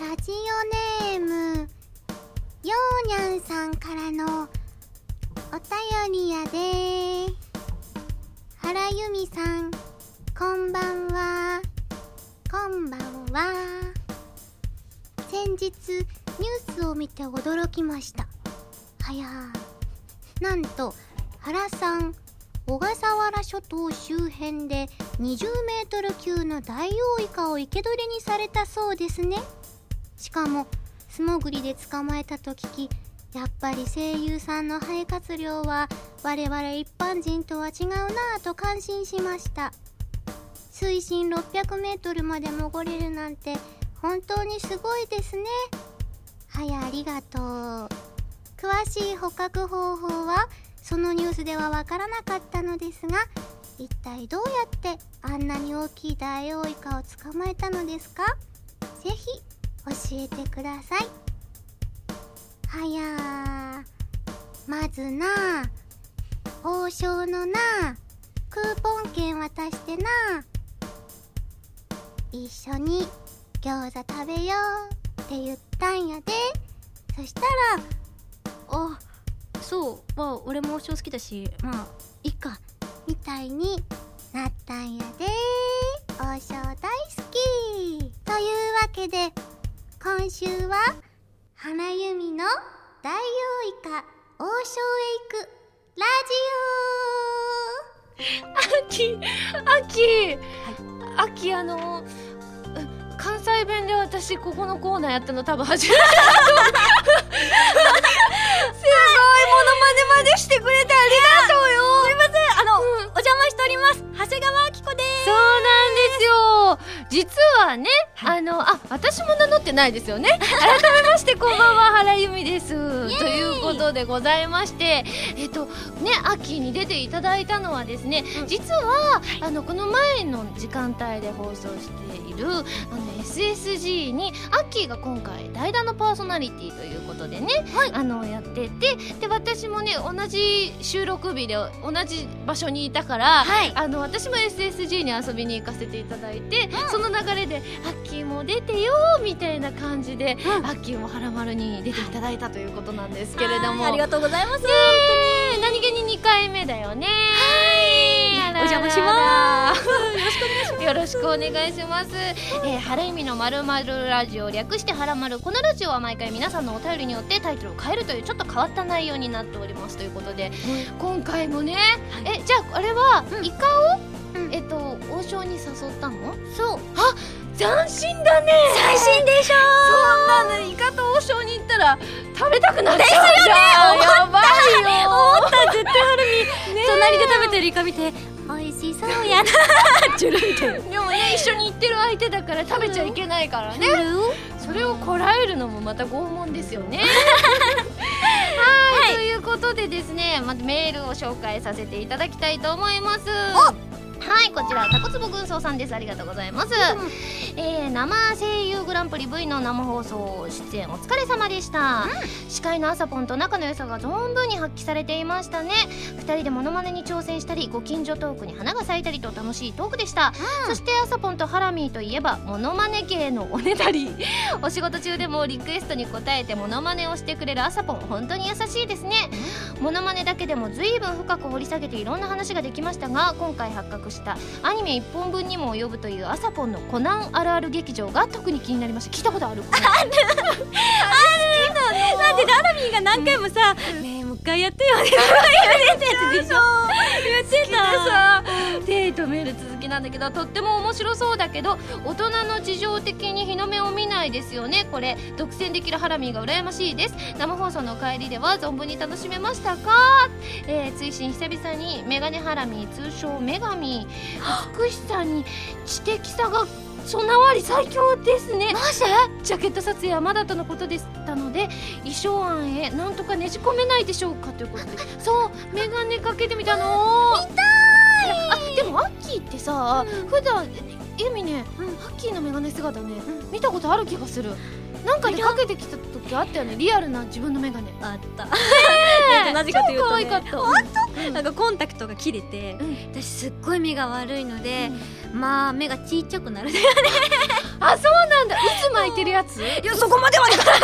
ラジオネームようにゃんさんからのお便りやで原由美さんこんばんは。こんばんは先日ニュースを見て驚きました。はやなんと原さん小笠原諸島周辺で20メートル級のダイオウイカを生け捕りにされたそうですね。しかも素潜りで捕まえたと聞きやっぱり声優さんの肺活量は我々一般人とは違うなぁと感心しました。水深600メートルまで潜れるなんて本当にすごいですね。はやありがとう。詳しい捕獲方法はそのニュースではわからなかったのですが一体どうやってあんなに大きいダイオウイカを捕まえたのですか？ぜひ教えてください。はやまずな王将のなクーポン券渡してな一緒に餃子食べようって言ったんやで。そしたらあそう。まあ俺も王将好きだしまあいっか。みたいになったんやで。王将大好き。というわけで今週は花由美のダイオウイカ王将へ行くラ秋秋、秋あの関西弁で私ここのコーナーやったの多分初めて。すごい。モノマネまでしてくれてありがとうよ。すいません。あの、お邪魔しております。長谷川明子ですそうなんですよ。実はね、あのあ私も名乗ってないですよね。改めましてこんばんは原由美です。ということでございましてえっとね秋に出ていただいたのはですね、実はあのこの前の時間帯で放送しているあの SSG にアッキーが今回代打のパーソナリティということでね、あのやっててで私もね同じ収録日で同じ場所にいたから、はい。あの私も SSG に遊びに行かせていただいて、その流れで「アッキーも出てよ」みたいな感じで、うん。アッキーもはらまるに出ていただいたということなんですけれども。ありがとうございますねえ何気に2回目だよね。お邪魔しまよろしくお願いします。えー、原由美のまるまるラジオ略してはらまる。このラジオは毎回皆さんのお便りによってタイトルを変えるというちょっと変わった内容になっておりますということで、今回もね、えじゃああれは、イカを、うんえっと王将に誘ったの？そう。あ斬新だね。最新でしょ？そんなのイカと王将に行ったら食べたくなっちゃう。じゃんやばいよ。思った絶対はるみ隣で食べてるイカ見て美味しそうやな。ジュルみたいなでもね一緒に行ってる相手だから食べちゃいけないからね。それをこらえるのもまた拷問ですよね。はい、ということでですねまずメールを紹介させていただきたいと思いますはいこちらタコツボ軍曹さんです。ありがとうございます、えー生声優グランプリ V の生放送出演お疲れ様でした、司会のあさぽんと仲の良さが存分に発揮されていましたね。2人でモノマネに挑戦したりご近所トークに花が咲いたりと楽しいトークでした、そしてあさぽんとハラミーといえばモノマネ系のおねだり。お仕事中でもリクエストに応えてモノマネをしてくれるあさぽん本当に優しいですね。モノマネだけでも随分深く掘り下げていろんな話ができましたが今回発覚した。アニメ1本分にも及ぶというあさぽんのコナンあるある劇場が特に気になりました。聞いたことある？ある。なんでララミーが何回もさ「ねえもう一回やってよ」ね。言われてた。言ってでさデートメール続きなんだけどとっても面白そうだけど大人の事情的に日の目を見ないですよね。これ独占できるハラミーが羨ましいです。生放送の帰りでは存分に楽しめましたか、えー、追伸久々にメガネハラミー通称女神美しさに知的さが備わり最強ですね。マジ？ジャケット撮影はまだとのことでしたので衣装案へなんとかねじ込めないでしょうかということで。そうメガネかけてみたの。見たい。あでもアッキーってさ、普段エミね、アッキーのメガネ姿ね、見たことある気がするなんかでかけてきた時あったよね。リアルな自分のメガネあった。ねなぜかというと、ね、可愛かった。本当？なんかコンタクトが切れて、うん。私すっごい目が悪いので、まあ目がちっちゃくなる あそうなんだ。渦巻いててるやつ？いや そこまではいかない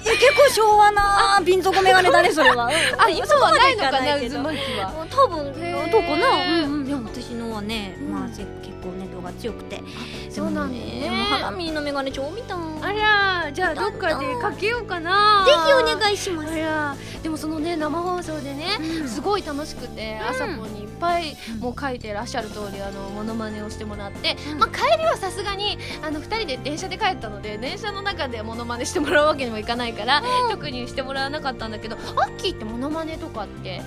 結構昭和な瓶底メガネだねそれは。あ今はないのかな渦巻きは。多分。どうかな。うん。うん。いや私のはね、うん。まあせ結構ネットが強くて。そうなんだね。でもハラミーのメガネ超見たあらじゃあどっかでかけようかな。ぜひお願いします。あらでもそのね生放送でね、うん。すごい楽しくて、うん。朝子にいっぱいうんもう書いてらっしゃる通りあのモノマネをしてもらって、うん。まあ、帰りはさすがにあの2人で電車で帰ったので電車の中でモノマネしてもらうわけにもいかないから、特にしてもらわなかったんだけどアッキーってモノマネとかって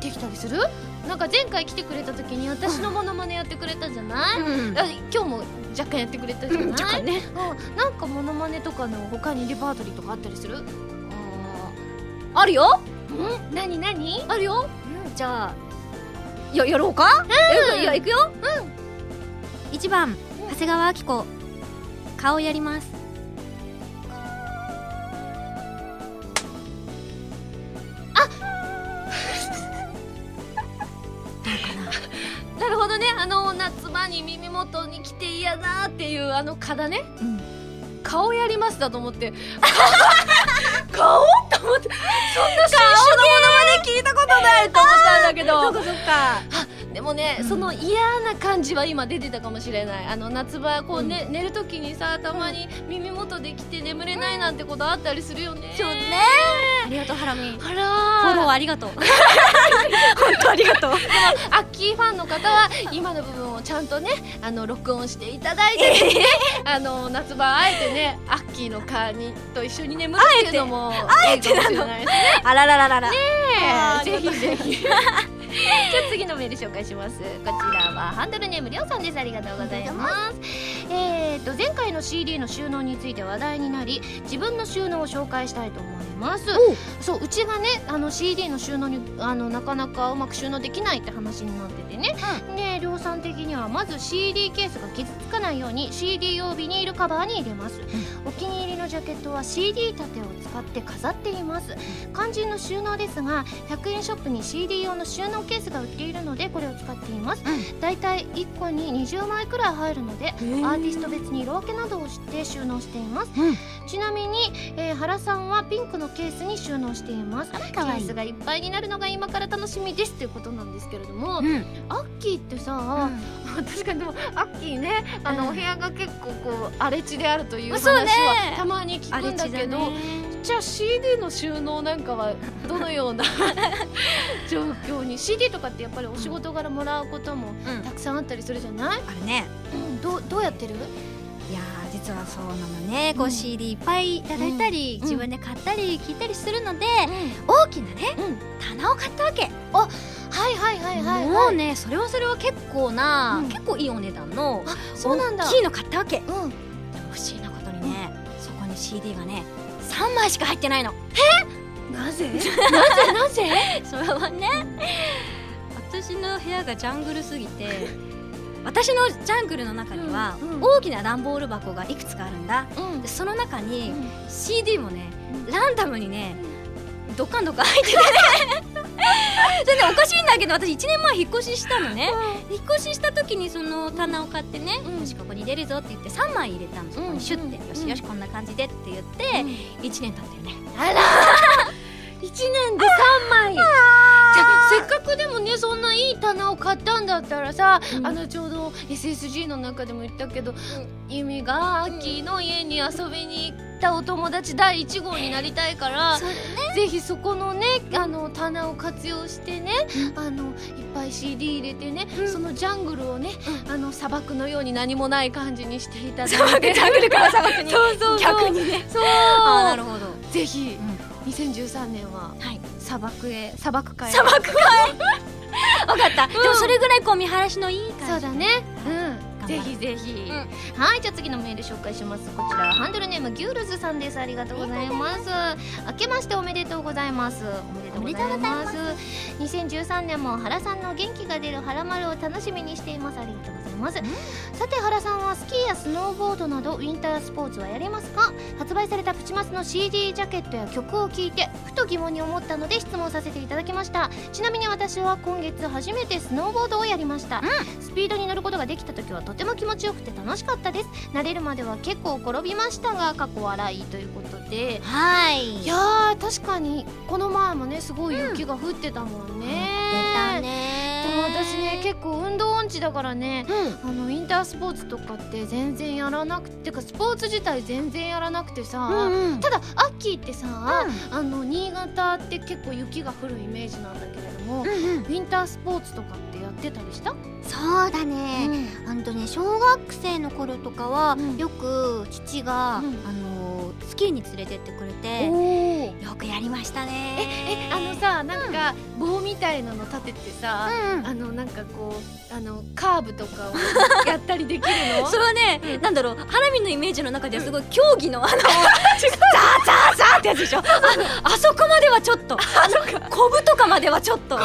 できたりする？なんか前回来てくれた時に私のモノマネやってくれたじゃない、うん。あ今日も若干やってくれたじゃない、うんなんかモノマネとかの他にレパートリーとかあったりするあるようん何何あるよ、じゃあややろうか、うん、いや行くようん1番長谷川明子顔やりますなるほどね。あの夏場に耳元に来て嫌だっていうあの蚊ね。うん。顔やりますだと思って顔と思って。そんな新種のものまで聞いたことないと思ったんだけど。そっかそっかでもね、うんその嫌な感じは今出てたかもしれない。あの夏場こう、ね寝る時にさたまに耳元で来て眠れないなんてことあったりするよね、そうね。ありがとうハラミ。フあらォローありがとう。本当ありがとう。アッキーファンの方は今の部分をちゃんとねあの録音していただいて、ね、あの夏場あえてねアッキーのカーにと一緒に眠るっていうのもあえてないですね。あららららら。ねあーぜひぜひ。じゃあ次のメール紹介します。こちらはハンドルネームりょうさんです。ありがとうございます。えー、と前回の CD の収納について話題になり自分の収納を紹介したいと思いますそううちがねあの CD の収納にあのなかなかうまく収納できないって話になっててね、で量産的にはまず CD ケースが傷つかないように CD 用ビニールカバーに入れます、お気に入りのジャケットは CD 立てを使って飾っています。肝心の収納ですが100円ショップに CD 用の収納ケースが売っているのでこれを使っています、だいたい1個に20枚くらい入るのでアーティスト別に色分けなどをして収納しています、うん。ちなみに、えー原さんはピンクのケースに収納しています。ケースがい。っぱいになるのが今から楽しみですということなんですけれども、うん。アッキーってさ、確かにでもアッキーねあの、うんお部屋が結構こう荒れ地であるという話はたまに聞くんだけどね。じゃあ CD の収納なんかはどのような 状況に？CD とかってやっぱりお仕事柄もらうこともうん。たくさんあったりするじゃない、あるね。うん、どうどうやってる？実はそうなのね。こううん CD いっぱいいただいたり、うん。自分で買ったり聞いたりするので、う大きなね棚を買ったわけ、はいはいはいはい、もはい、うねそれはそれは結構な、うん。結構いいお値段のあそうなんだ。大きいの買ったわけ。でうん。も不思議なことにね、そこに CD がね3枚しか入ってないの。なぜ？なぜ？なぜ？それはね私の部屋がジャングルすぎて私のジャングルの中にはうんうん。大きな段ボール箱がいくつかあるんだ。うん。でその中にうん。CD もねうん。ランダムにねどっかんどっかん入っててね。それでおかしいんだけど私1年前引っ越ししたのね。引っ越しした時にその棚を買ってね、うん。よしここに入れるぞって言って3枚入れたの。そこにシュッて、うんよしよしこんな感じでって言って、1年経ったよね。あら 一年で三枚 せっかくでもねそんないい棚を買ったんだったらさ、うん。あのちょうど SSG の中でも言ったけど、ユミがアッキーの家に遊びに行ったお友達第1号になりたいから、ぜひそこのねあの棚を活用してね、あのいっぱい CD 入れてね、うん。そのジャングルをね、あの砂漠のように何もない感じにしていただいて。砂漠ジャングルから砂漠に。そうそうそう。逆にね。そう。あーなるほど、ぜひ、2013年ははい砂漠へ砂漠会へ砂漠か分 かった、でもそれぐらいこう見晴らしのいい感じそうだね。うん。ぜひぜひ、うはいじゃあ次のメール紹介します。こちらハンドルネームギュールズさんです。ありがとうございます。明けましておめでとうございます。おめでとうございます。2013年も原さんの元気が出る原丸を楽しみにしています。ありがとうます。さて原さんはスキーやスノーボードなどウィンタースポーツはやりますか？発売されたプチマスの CD ジャケットや曲を聴いてふと疑問に思ったので質問させていただきました。ちなみに私は今月初めてスノーボードをやりました、スピードに乗ることができた時はとても気持ちよくて楽しかったです。慣れるまでは結構転びましたが過去笑いということで。はい。いやー確かにこの前もねすごい雪が降ってたもんね、出たね私ね結構運動音痴だからねうん。あのインタースポーツとかって全然やらなくてかスポーツ自体全然やらなくてさ、うんうん。ただアッキーってさ、あの新潟って結構雪が降るイメージなんだけれども、うんうん。ウィンタースポーツとかってやってたりした、そうだね、ほん。とね小学生の頃とかは、うん。よく父が、うん。あのスキーに連れてってくれてよくやりましたね。えあのさなんか棒みたいなの立ててさ、うん。あのなんかこうあのカーブとかをやったりできるの？それはね、なんだろう。ハラミのイメージの中ではすごい競技のあの ザーザーザーってやつでしょ？ああそこまではちょっと。あのコブとかまではちょっと。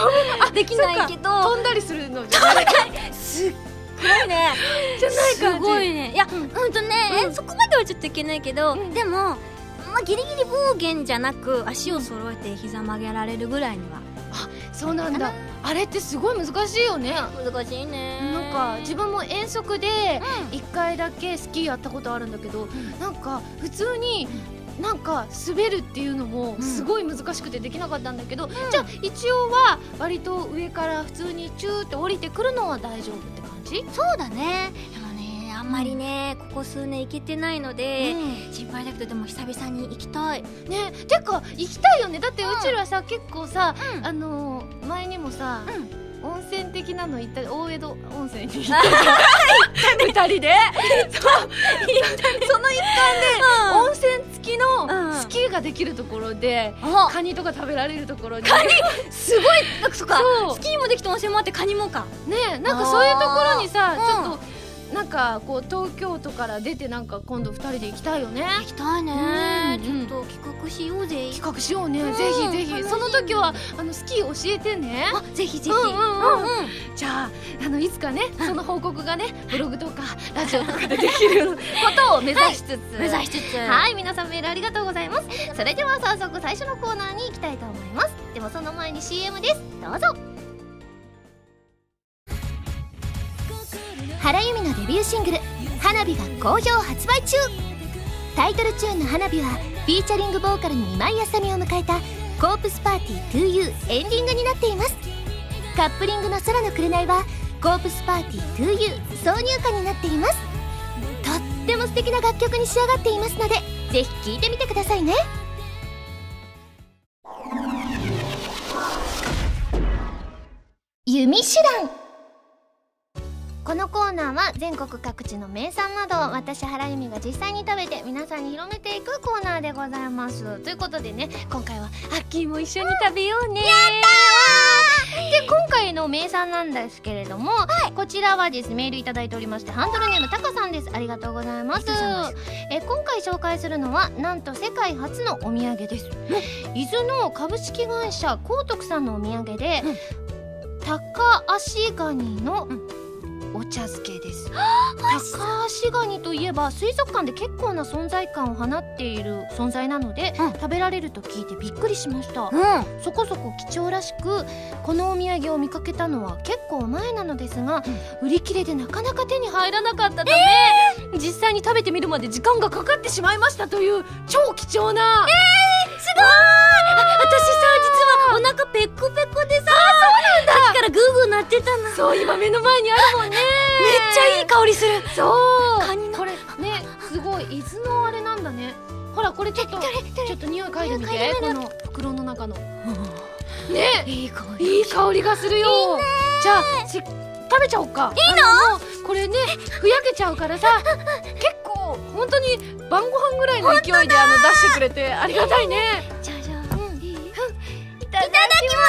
できないけど。飛んだりするのじゃない？すっごいね。じゃない感じ。すごいね。いや、うん。ほんとね、うん。そこまではちょっといけないけど、うん。でもまあギリギリ暴言じゃなく足を揃えて膝曲げられるぐらいには。そうなんだ。あれってすごい難しいよね。難しいね。なんか自分も遠足で1回だけスキーやったことあるんだけど、なんか普通になんか滑るっていうのもうん。すごい難しくてできなかったんだけど、じゃあ一応は割と上から普通にチューって降りてくるのは大丈夫って感じ、そうだね。でもねあんまりねここ数年行けてないので、心配だけどでも久々に行きたい。ねてか行きたいよね。だってうちらさ、結構さ、うん。あのー前にもさ、うん温泉的なの行った大江戸温泉に行った。じゃん二人でその一環で温泉付きうんのスキーができるところで、あカニとか食べられるところにカニ。すごい。なんかそっかスキーもできて温泉もあってカニもか。ねなんかそういうところにさちょっとなんかこう東京都から出てなんか今度二人で行きたいよね。行きたいね。うんちょっと企画しようぜ。企画しようね、うん。ぜひぜひ。その時はあのスキー教えてね。あぜひぜひ。うんうんじゃああのいつかねその報告がねブログとかラジオとかでできることを目指しつつ、目指しつつ。はい。皆さんメールありがとうございます。それでは早速最初のコーナーに行きたいと思います。でもその前に CM です。どうぞ原由美のデビューシングル「花火」が好評発売中。タイトルチューンの「花火」はフィーチャリングボーカルに今井あさみを迎えた「コープスパーティー 2U」エンディングになっています。カップリングの「空の紅」は「コープスパーティー 2U」挿入歌になっています。とっても素敵な楽曲に仕上がっていますのでぜひ聴いてみてくださいね。弓手段。このコーナーは全国各地の名産などを私原由美が実際に食べて皆さんに広めていくコーナーでございます。ということでね今回はアッキーも一緒に食べようね。やったで今回の名産なんですけれども、こちらはですねメールいただいておりましてハンドルネームタカさんです。ありがとうございます。え今回紹介するのはなんと世界初のお土産です。伊豆の株式会社光徳さんのお土産で、高足ガニのお茶漬けです、高足ガニといえば水族館で結構な存在感を放っている存在なので、うん。食べられると聞いてびっくりしました、うん。そこそこ貴重らしくこのお土産を見かけたのは結構前なのですが、売り切れでなかなか手に入らなかったため、実際に食べてみるまで時間がかかってしまいましたという超貴重な、すごい！私お腹ペコペコでさ。そうなんだ。さっきからグーグー鳴ってたのめっそう今目の前にあるもんね。ちゃいい香りする。そう。カニの。これねすごい。伊豆のあれなんだね。ほらこれちょっとちょっと匂い嗅いでみて。この袋の中の。ね。いい香り。いい香りがするよ。じゃあし食べちゃおうか。いいの？これねふやけちゃうからさ結構本当に晩ご飯ぐらいの勢いであの出してくれてありがたいね。じゃただきま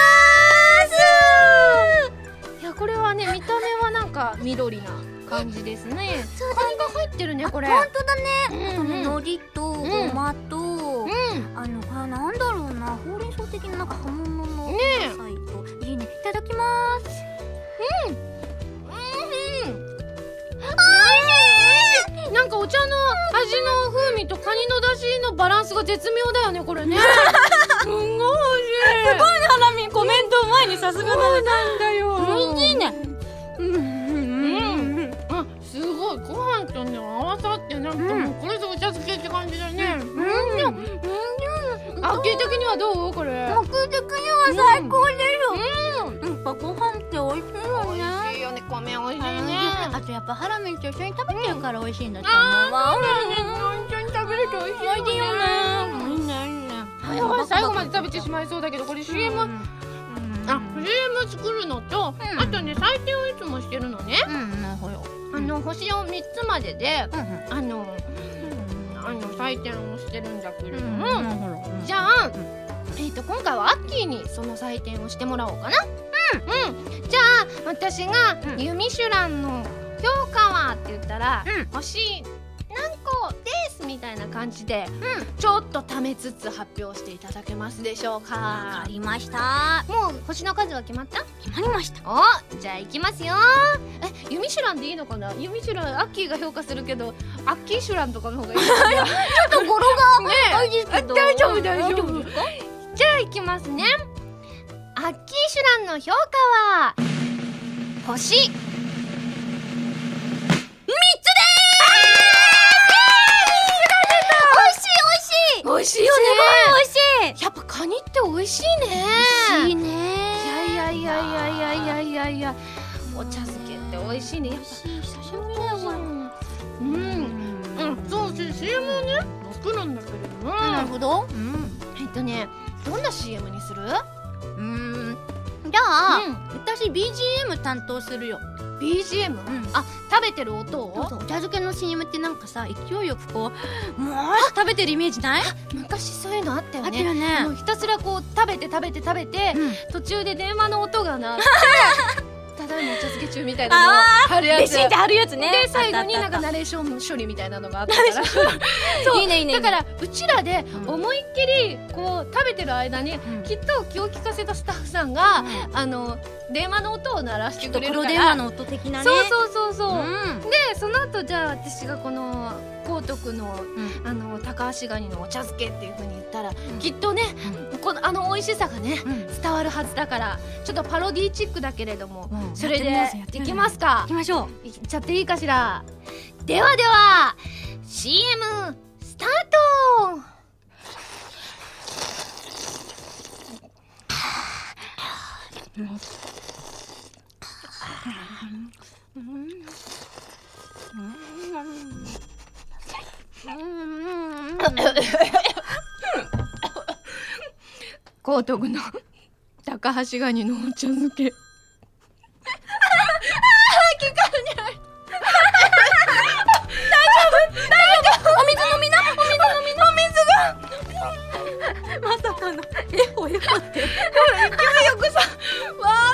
す。いやこれはね見た目はなんか緑な感じですね。そうカニが入ってるねこれ。本当だね。うんうん。海苔とごまとうん。あのこれなんだろうな。ほうれん草的ななんか葉物の野菜といいね。いただきますなんかお茶の味の風味とカニの出汁のバランスが絶妙だよねこれね。すんごい美味しい。すごいハラミコメント前にさすがだなんだよ。美味しいね。うんうんあすごい。ご飯とね合わさってなんかもうこれぞお茶漬けって感じだね。うんうんあき的にはどう？これ。僕的には最高ですやっぱご飯って美味しいよね。美味しいよね。米美味しいね。あとやっぱハラミと一緒に食べてるから美味しいんだと思うわ。一緒に食べると美味しい美味しいよね。いいねいいねはいはい最後まで食べてしまいそうだけどこれ CM あ CM 作るのとうん。あとね採点をいつもしてるのね。うん。あの星を3つまででうん。あのあの採点をしてるんだけれどうんもじゃあ、えー、と今回はアッキーにその採点をしてもらおうかな。うん、うん、じゃあ私がうん「ユミシュランの評価は?」って言ったらうん「星何個です」みたいな感じで、ちょっとためつつ発表していただけますでしょうわかかりました。もう星の数は決まった？決まりました。おじゃあ行きますよ。えユミシュランでいいのかな？ユミシュランアッキーが評価するけどアッキーシュランとかの方がいい ちょっと語呂が ね大丈夫大丈夫。じゃあ行きますね。アッキーシュランの評価は星いしいよね。すごい美味しい。やっぱカニって美味しいね。美味しいね。いやいやいやいやいやいやいや。お茶漬けって美味しいね。やっぱ久しぶりだわうん、うん、そう CM をね楽なんだけれども。なるほど、うん、えっとねどんな CM にする？うん。じゃあ、うん、私 BGM 担当するよ。BGM、ん。あ食べてる音を？お茶漬けの CM ってなんかさ勢いよくこうもう？食べてるイメージない？昔そういうのあったよあったねよね。もうひたすらこう食べて食べて食べて、うん。途中で電話の音が鳴って ただいまお茶漬け中みたいなのをあ貼るやつ。レシートあるやつね。で最後になんかナレーション処理みたいなのがあったから。そう。いいねいいね。だからうちらでうん。思いっきりこう食べてる間にうん。きっと気を利かせたスタッフさんが、うあの電話の音を鳴らしてくれるから。黒電話の音的なねそうそうそうそう、うんでその後じゃあ私がこの光徳のうん。あの高橋ガニのお茶漬けっていう風に言ったら、ん。きっとね、このあの美味しさがねうん。伝わるはずだからちょっとパロディチックだけれども、うん。それでいきますか。行きましょう。いっちゃっていいかしら。ではでは CM スタート高徳の高橋ガニのお茶漬けまさかのえほえほって勢いよくさわ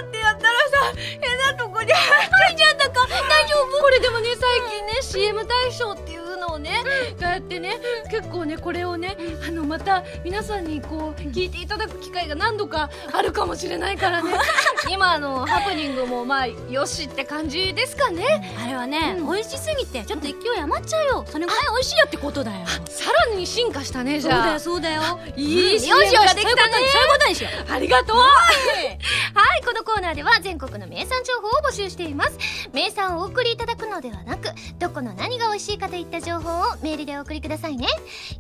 ーってやったらさ変なとこに入っちゃったか大丈夫これでもね最近ね CM 大賞っていうをね、こうやってね結構ねこれをねあのまた皆さんにこう聞いていただく機会が何度かあるかもしれないからね。今あのハプニングもまあよしって感じですかね。あれはね、うん。美味しすぎてちょっと勢い余っちゃうよ。それぐらい美味しいよってことだよ。さらに進化したねじそうだゃあよそうだよ。いいうん CM よしよしができたね。そういうことにそういうことにしよう。ありがとう。はい、このコーナーでは全国の名産情報を募集しています。名産をお送りいただくのではなくどこの何が美味しいかといった情報をメールでお送りくださいね。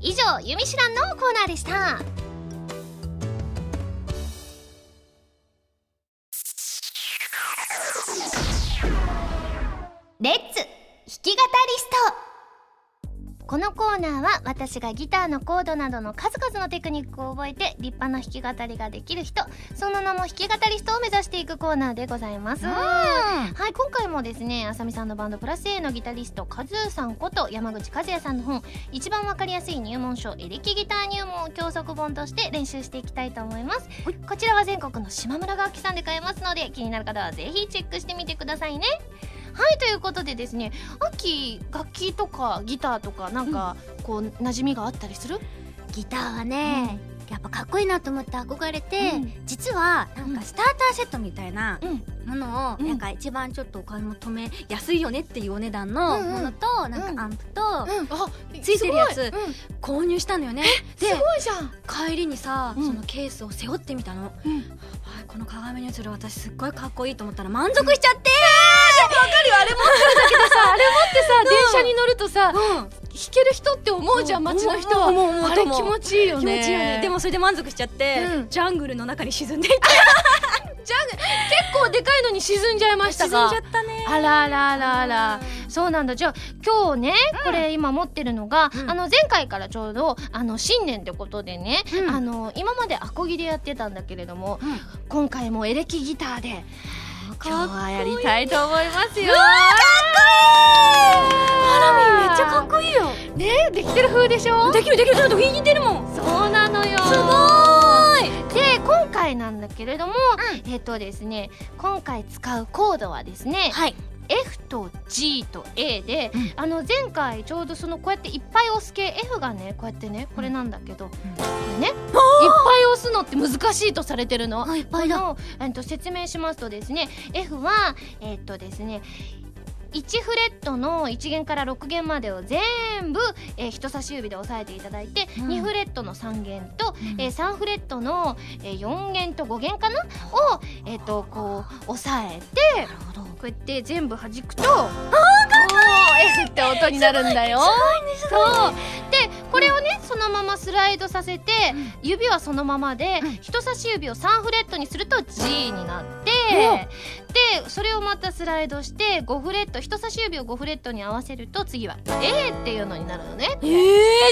以上「ゆみしらん」のコーナーでした。レッツ弾き語りスト。このコーナーは私がギターのコードなどの数々のテクニックを覚えて立派な弾き語りができる人その名も弾き語りストを目指していくコーナーでございます。はい今回もですねあさみさんのバンドプラス A のギタリストカズーさんこと山口和也さんの本一番わかりやすい入門書エレキギター入門を教則本として練習していきたいと思います。こちらは全国の島村楽器さんで買えますので気になる方はぜひチェックしてみてくださいねはいということでですね秋楽器とかギターとかなんかこう馴染みがあったりする？ギターはね、やっぱかっこいいなと思って憧れて、うん。実はなんかスターターセットみたいなうんものを、うん。なんか一番ちょっとお買い求め安いよねっていうお値段のうんうん。ものと、なんうん。かアンプとあついてるやつ購入したのよね。すでごいじゃん。帰りにさ、うん。そのケースを背負ってみたの、うん。はい、この鏡に映る私すっごいかっこいいと思ったら満足しちゃって、あれ持ってさ あれ持ってさ電車に乗るとさうん。弾ける人って思うじゃん街の人思う思うあれ気持ちいいよ気ね持ちいいよね。でもそれで満足しちゃって、うん。ジャングルの中に沈んでいってじゃあ結構でかいのに沈んじゃいました沈んじゃかったね。あらあらあら。あらそうなんだ。じゃあ今日ね、これ今持ってるのが、うん。あの前回からちょうどあの新年ってことでね、うん。あの今までアコギでやってたんだけれども、うん。今回もエレキギターで今日はやりたいと思いますよ。ハラミめっちゃかっこいいよ。ねできてる風でしょ？できるできる。だって弾いてるもん。そうなのよ。すごーい回なんだけれども、えっ、とですね今回使うコードはですね、はい。F と G と A で、うん。あの前回ちょうどそのこうやっていっぱい押す系 F がねこうやってねこれなんだけど、これねいっぱい押すのって難しいとされてるの。あいっぱいだ。このえっと説明しますとですね F はえっとですね1フレットの1弦から6弦までを全部、えー人差し指で押さえていただいて、うん。2フレットの3弦と、うん。えー3フレットの、えー4弦と5弦かな？を、えっとこう押さえてこうやって全部弾くとあーかって音になるんだよそう。でこれをねそのままスライドさせて、指はそのままで、うん。人差し指を3フレットにすると G になって、でそれをまたスライドして5フレット人差し指を5フレットに合わせると次は A っていうのになるのね。えー、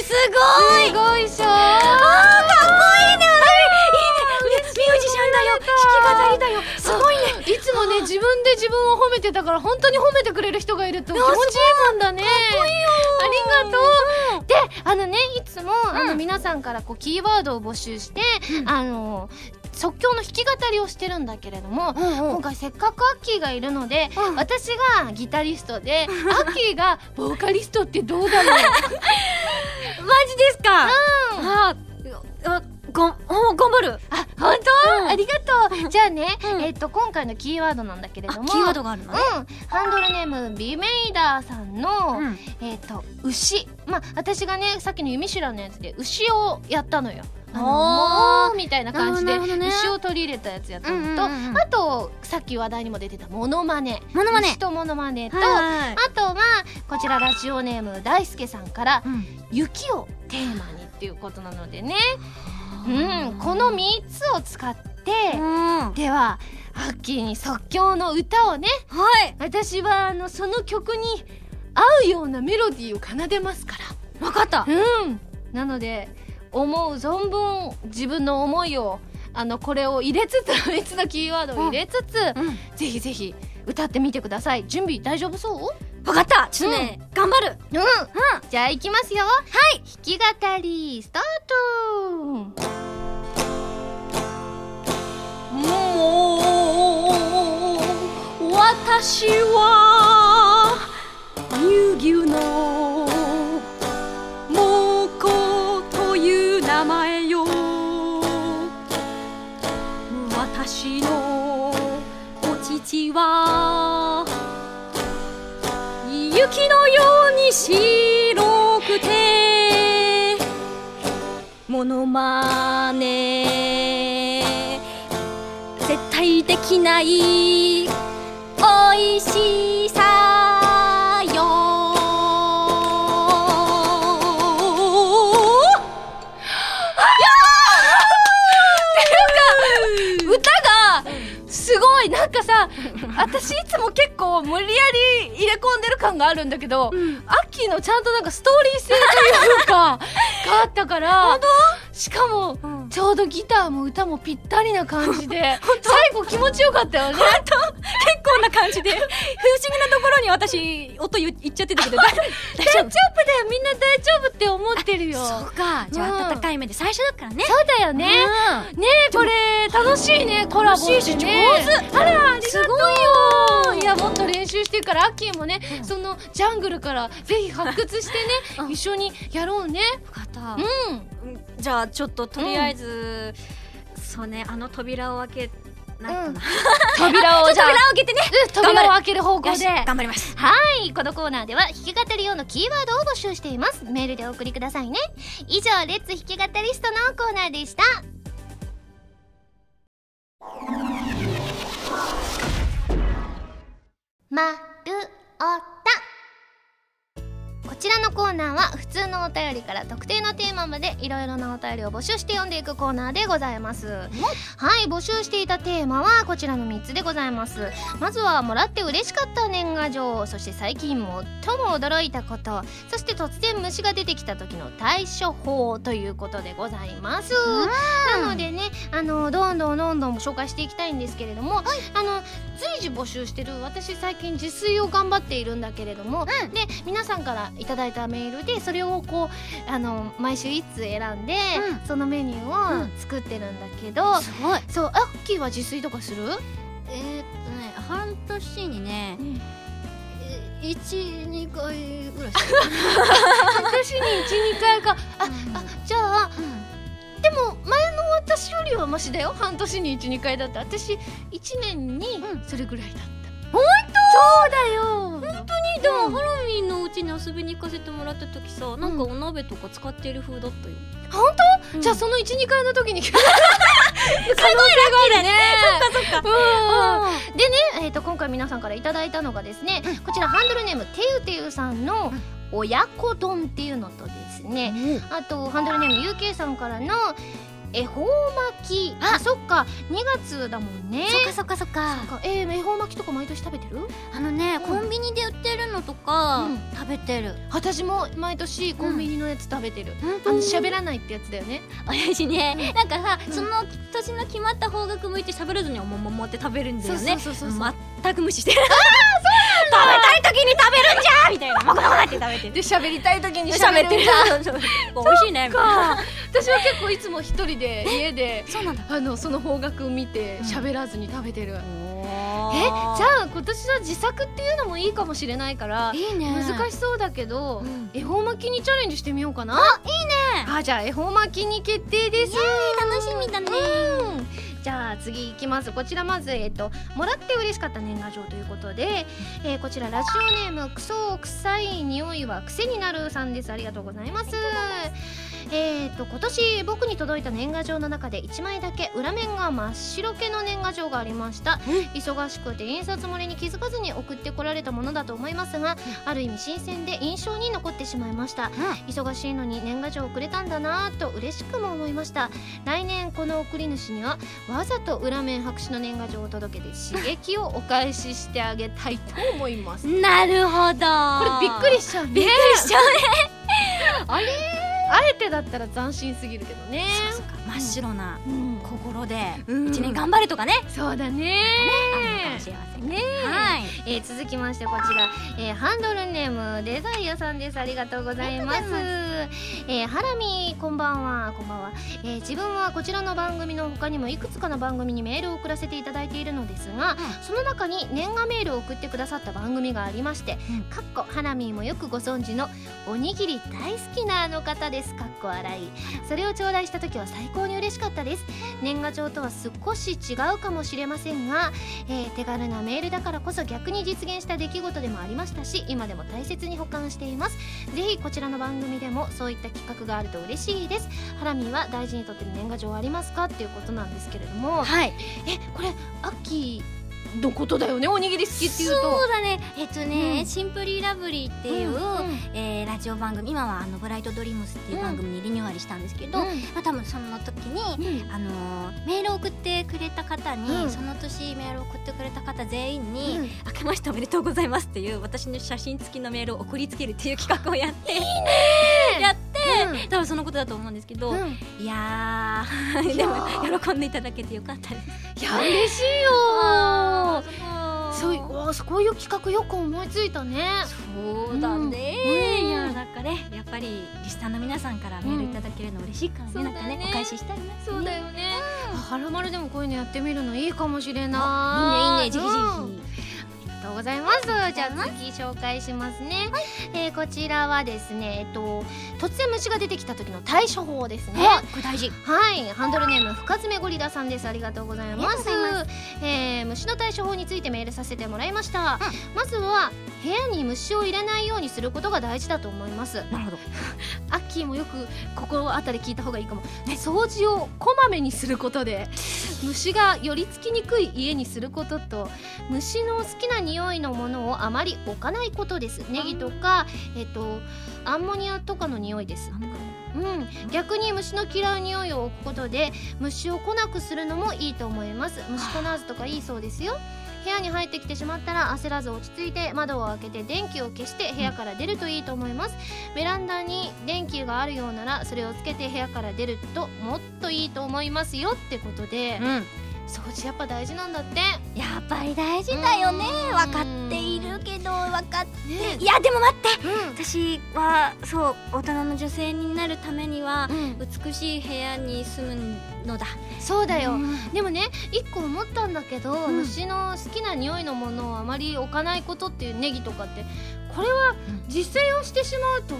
すごい。すごいっしょ？あーかっこいいねュージシャンだよ弾き語りだよ。すごいね。いつもね自分で自分を褒めてたから本当に褒めてくれる人がいると気持ちいいもんだね。ありがとう。であのねいつも、あの皆さんからこうキーワードを募集して、あの即興の弾き語りをしてるんだけれども、今回せっかくアッキーがいるので、うん。私がギタリストで、アッキーがボーカリストってどうだろう？マジですか？ああがんあ頑張る。あ本当、うん。ありがとう。じゃあね、うん。えっ、と今回のキーワードなんだけれどもあキーワードがあるのね。うん、ハンドルネームビメイダーさんの、うん。えっ、と牛。まあ私がねさっきの弓修羅のやつで牛をやったのよ。あのみたいな感じで牛を取り入れたやつやったのと、うんうんうんうん。あとさっき話題にも出てたモノマネ。モノマネ。牛とモノマネと、はい。あとはこちらラジオネーム大輔さんからうん。雪をテーマにっていうことなのでねうんこの3つを使って、うん。ではアッキーに即興の歌をねはい。私はあのその曲に合うようなメロディーを奏でますかわかった。らうん。なので思う存分自分の思いをあのこれを入れつつ 3つのキーワードを入れつつ、うん。ぜひぜひ歌ってみてください。準備大丈夫そう？わかった。ちょっとね頑張る。うん、じゃあ行きますよ。はい。弾き語りスタート。もう私は乳牛のモコという名前よ私のお乳は雪のように白くてモノマネ絶対できない美味しさよ。歌がすごい。なんかさ私いつも結構無理やり入れ込んでる感があるんだけど、アッキーのちゃんとなんかストーリー性というか があったからしかも、うん。ちょうどギターも歌もぴったりな感じで 最後気持ちよかったよね結構うな感じで。不思議なところに私音言っちゃってたけど。大丈夫。だよ。みんな大丈夫って思ってるよ。夫そうか。じゃあうん。温かい目で最初だからね。そうだよね。ねえこれ楽しいねコラボってね。あらありすごいよ。いやもっと練習してからアッキーもね、そのジャングルからぜひ発掘してね、うん。一緒にやろうね。分かった。うん。じゃあちょっととりあえず、そうねあの扉を開けないかな、扉をじゃあ。扉を開けてね。うん扉を開ける方向で。頑張ります。はいこのコーナーでは弾き語り用のキーワードを募集しています。メールでお送りくださいね。以上レッツ弾き語りストのコーナーでした。まるおたこちらのコーナーは普通のお便りから特定のテーマまでいろいろなお便りを募集して読んでいくコーナーでございます。はい。募集していたテーマはこちらの3つでございます。まずはもらって嬉しかった年賀状そして最近最も驚いたこと。そして突然虫が出てきた時の対処法ということでございます。なのでねあのどんどんどんどん紹介していきたいんですけれども、あの随時募集してる。私最近自炊を頑張っているんだけれども、で皆さんからいただいたメールでそれをこうあの毎週1通選んで、うん。そのメニューを作ってるんだけど、すごい。そうアッキーは自炊とかする、えー、っとね半年にね12回ぐらい私に12回か。あ、あじゃあでも前の私よりはマシだよ。半年に12回だった。私1年にそれぐらいだった、本当？そうだよ。本でもハロウィンのうちに遊びに行かせてもらった時さなんかお鍋とか使ってる風だったよ、本当、うん。じゃあその12回の時に 可能性があるね。そっかそっかうん。でね、えー、と今回皆さんからいただいたのがですね、こちらハンドルネームてゆてゆさんの親子丼っていうのとですね、あとハンドルネームゆうけいさんからの恵方巻き。あ。そっか。2月だもんね。そっかそっかそっか。そっか。えー、恵方巻きとか毎年食べてる？あのね、うん。コンビニで売ってるのとか、うん。食べてる。私も毎年コンビニのやつ食べてる、本あの喋らないってやつだよね。私ね、なんかさ、うん。その年の決まった方角向いて喋らずにおもももって食べるんだよね。そうそうそうそう全く無視してる。食べたい時に食べるんじゃみたいな。もぐもぐって食べてるで喋りたい時に喋ってる。喋ってるそう。そう美味しいね。みたいなか私は結構いつも一人で家でそうなんだ。あのその方角見てうん喋らずに食べてる、ええじゃあ今年は自作っていうのもいいかもしれないからいいね。難しそうだけど、うん。恵方巻きにチャレンジしてみようかな。あいいね。あじゃあ恵方巻きに決定です。楽しみだね。うんじゃあ次いきます。こちらまずえっ、ともらって嬉しかった年賀状ということで、えーこちらラジオネームクソ臭い匂いは癖になるさんです。ありがとうございます。えー、と今年僕に届いた年賀状の中で1枚だけ裏面が真っ白系の年賀状がありました。忙しくて印刷漏れに気づかずに送ってこられたものだと思いますが、ある意味新鮮で印象に残ってしまいました、忙しいのに年賀状をくれたんだなぁと嬉しくも思いました。来年この送り主にはわざと裏面白紙の年賀状を届けて刺激をお返ししてあげたいと思います。こなるほど。これびっくりしちゃうねびっくりしちゃうね。あれ？あえてだったら斬新すぎるけどね。真っ白なうん。心でうん。一年頑張れとかね。そうだね。あるのかもしれませんねはい。えー続きましてこちら、えーハンドルネームデザイアさんです。ありがとうございます。えーハラミこんばんは。こんばんは、えー自分はこちらの番組の他にもいくつかの番組にメールを送らせていただいているのですが、その中に年賀メールを送ってくださった番組がありまして、うん。かっこハラミーもよくご存知のおにぎり大好きなあの方ですかっこ笑い。それを頂戴した時は最高に嬉しかったです。年賀状とは少し違うかもしれませんが、えー手軽なメールだからこそ逆に実現した出来事でもありましたし今でも大切に保管しています。ぜひこちらの番組でもそういった企画があると嬉しいです。ハラミーは大事にとってる年賀状ありますか？っていうことなんですけれども。はい。えこれアッキーのことだよねおにぎり好きっていうと。そうだね。えっとね、うん。シンプリーラブリーっていう、うんえーラジオ番組今はあのブライトドリームスっていう番組にリニューアルしたんですけど、うん。まあ、多分その時に、うん。あのーメールを送ってくれた方に、うん。その年メールを送ってくれた方全員に、うん。明けましておめでとうございますっていう私の写真付きのメールを送りつけるっていう企画をやって やって、多分そのことだと思うんですけど、うん。いやーでも喜んでいただけてよかったです。いや嬉しいよ。そうそう。いうおーこういう企画よく思いついたね。そうだね、うん。いやなんかねやっぱりリスナーの皆さんからメールいただけるの嬉しいからね、うん。なんかねね。お返ししたいなそうだよね。あはらまるでもこういうのやってみるのいいかもしれない。いいねいいね。ぜひぜひ、とうございます。じゃあ次紹介しますね、えーこちらはですねえっと突然虫が出てきた時の対処法ですね。あこれ大事。はい、ハンドルネーム深爪ゴリラさんです。ありがとうございます。えー虫の対処法についてメールさせてもらいました。まずは部屋に虫を入れないようにすることが大事だと思います。なるほど アッキーもよくここあたり聞いた方がいいかも。ね、掃除をこまめにすることで 虫が寄りつきにくい家にすることと虫の好きな匂いのものをあまり置かないことです。ネギとかえっとアンモニアとかの匂いです。うん、逆に虫の嫌う匂いを置くことで虫を来なくするのもいいと思います虫来なずとかいいそうですよ部屋に入ってきてしまったら焦らず落ち着いて窓を開けて電気を消して部屋から出るといいと思います。ベランダに電気があるようならそれをつけて部屋から出るともっといいと思いますよ。ってことでうん。掃除やっぱ大事なんだって。やっぱり大事だよね。うん。分かっている分かって。ね。いやでも待って。うん。私はそう大人の女性になるためにはうん。美しい部屋に住むのだ。そうだよ、うん。でもね一個思ったんだけど、うん。虫の好きな匂いのものをあまり置かないことっていうネギとかってこれは実践をしてしまうと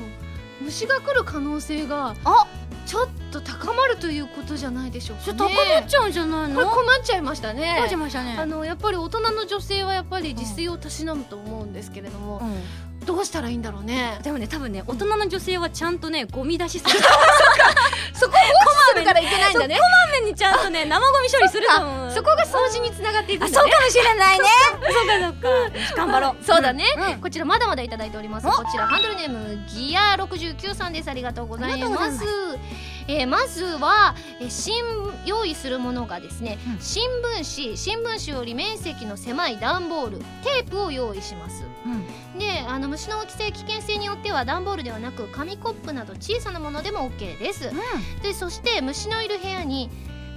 虫が来る可能性があちょっと高まるということじゃないでしょうかちょね。っと高まっちゃうんじゃないの？困っちゃいましたね。困っちゃいましたね。あのやっぱり大人の女性はやっぱり自炊をたしなむと思うんですけれども、うんどうしたらいいんだろうね。でもね多分ね大人の女性はちゃんとねゴミ出しする。そこを するからいけないんだね。こまめにちゃんとね 生ゴミ処理すると思う。そこが掃除につながっていくあんだね。そうかもしれないね。そうかそうか。頑張ろう。そうだね、うん。こちらまだまだいただいております。お。こちらハンドルネームギア69さんです。ありがとうございますえーまずは、えー新用意するものがですね、うん。新聞紙新聞紙より面積の狭い段ボールテープを用意します。うん。であの虫の大きさや危険性によっては段ボールではなく紙コップなど小さなものでも OK です。でそして虫のいる部屋に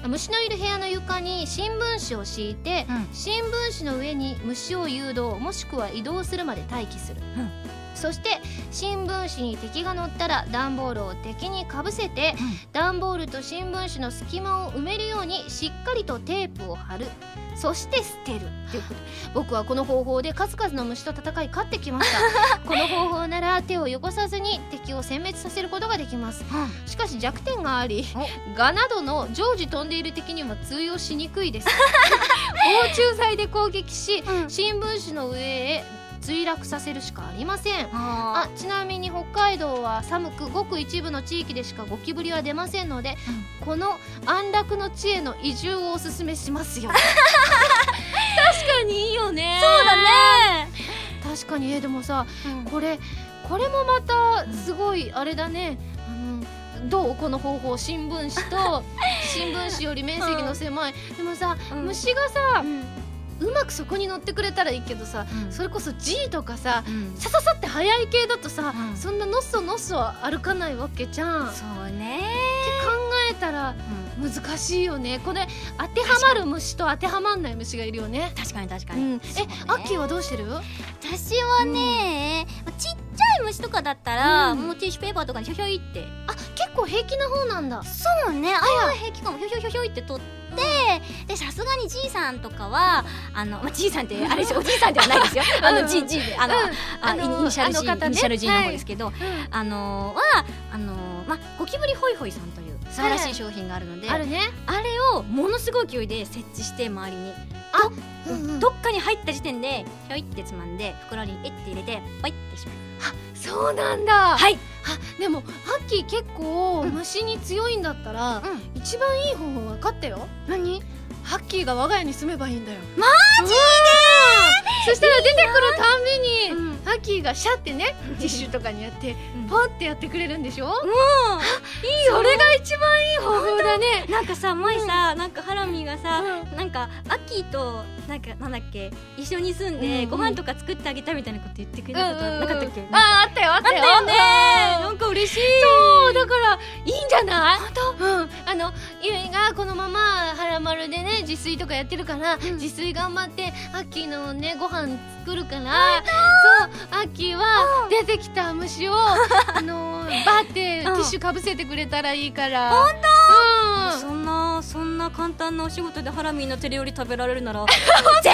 あ虫のいる部屋の床に新聞紙を敷いて、うん。新聞紙の上に虫を誘導もしくは移動するまで待機する、うんそして新聞紙に敵が乗ったら段ボールを敵にかぶせて段ボールと新聞紙の隙間を埋めるようにしっかりとテープを貼る。そして捨てる。ということ。で僕はこの方法で数々の虫と戦い勝ってきました。この方法なら手を汚さずに敵を殲滅させることができます。しかし弱点がありガなどの常時飛んでいる敵には通用しにくいです。防虫剤で攻撃しうん。新聞紙の上へ墜落させるしかありません。ああちなみに北海道は寒くごく一部の地域でしかゴキブリは出ませんので、この安楽の地への移住をおすすめしますよ。確かにいいよね。そうだね。確かに。えーでもさうん。これこれもまたすごいあれだね。あのどう？この方法。新聞紙と 新聞紙より面積の狭い、でもさ、うん。虫がさうんうまくそこに乗ってくれたらいいけどさ、うん。それこそ G とかさうん。さささって速い系だとさ、うん。そんなのそのそ歩かないわけじゃん。ってそうね。考えたら難しいよね。これ当てはまる虫と当てはまんない虫がいるよね。確かに確かに。うん、え、アッキーはどうしてる？私はねちっちゃい虫とかだったらうん。もうティッシュペーパーとかにひょひょいって。あ、結構平気な方なんだ。そうね。あれは平気かも。ひょひょひょひょいって取ってでさすがにじいさんとかはあのまあじいさんってあれですよ おじいさんではないですよ。あうん。のじいじいであのうんああのイニシャル G あのイニシャル G の方ですけどうん。あのはあのまあゴキブリホイホイさんという素晴らしい商品があるのであるね。あれをものすごい勢いで設置して周りにうんうん。どっかに入った時点でひょいってつまんで袋にえって入れてポイってしまうそうなんだ。はいあ、でもハッキー結構うん虫に強いんだったら、うん一番いい方法分かったよ。何？ハッキーが我が家に住めばいいんだよ。マジそしたら出てくるたんびに、うん。ハッキーがシャってねティッシュとかにやってうん。ポンってやってくれるんでしょ、もうそれが一番いい方法だね。なんかさ前さ、なんかハラミがさ、うなんかアッキーとなんかなんだっけ一緒に住んで、うんご飯とか作ってあげたみたいなこと言ってくれたことなかったっけ、あああったよあったよ。ね。うん。なんか嬉しい。そうだからいいんじゃない？本当？うん。あのゆいがこのままはらまるでね自炊とかやってるから、自炊頑張ってアッキーのねご飯作るからそうアッキーは出てきた虫を あのーバーってティッシュかぶせてくれたらいいから。本当。そんなそんな簡単なお仕事でハラミーの手料理食べられるなら。全然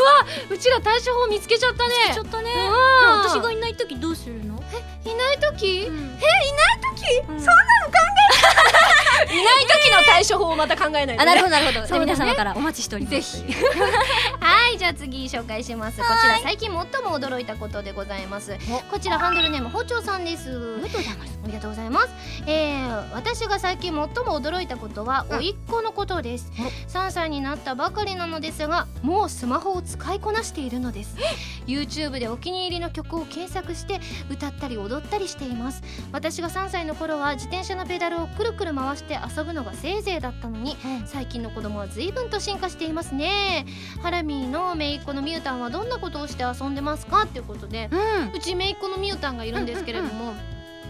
うわうちら対処法見つけちゃったね。ちょっとね。うん。私がいない時どうするの？いない時、うん。えいない時、うん。そんなの考時の対処法をまた考えないと、ね、あなるほどなるほど、ね。皆様から。お待ちしております。ぜひ。はいじゃあ次紹介します。こちら最近最も驚いたことでございます。こちらハンドルネーム包丁さんです。ありがとうございますありがとうございます。えー、私が最近最も驚いたことは甥っ子のことです。3歳になったばかりなのですがもうスマホを使いこなしているのです。YouTube でお気に入りの曲を検索して歌ったり踊ったりしています。私が3歳の頃は自転車のペダルをくるくる回して遊ぶのがせいぜいだったのに最近の子供は随分と進化していますね。ハラミーの姪っ子のミュータンはどんなことをして遊んでますかっていうことでうん。うち姪っ子のミュータンがいるんですけれども、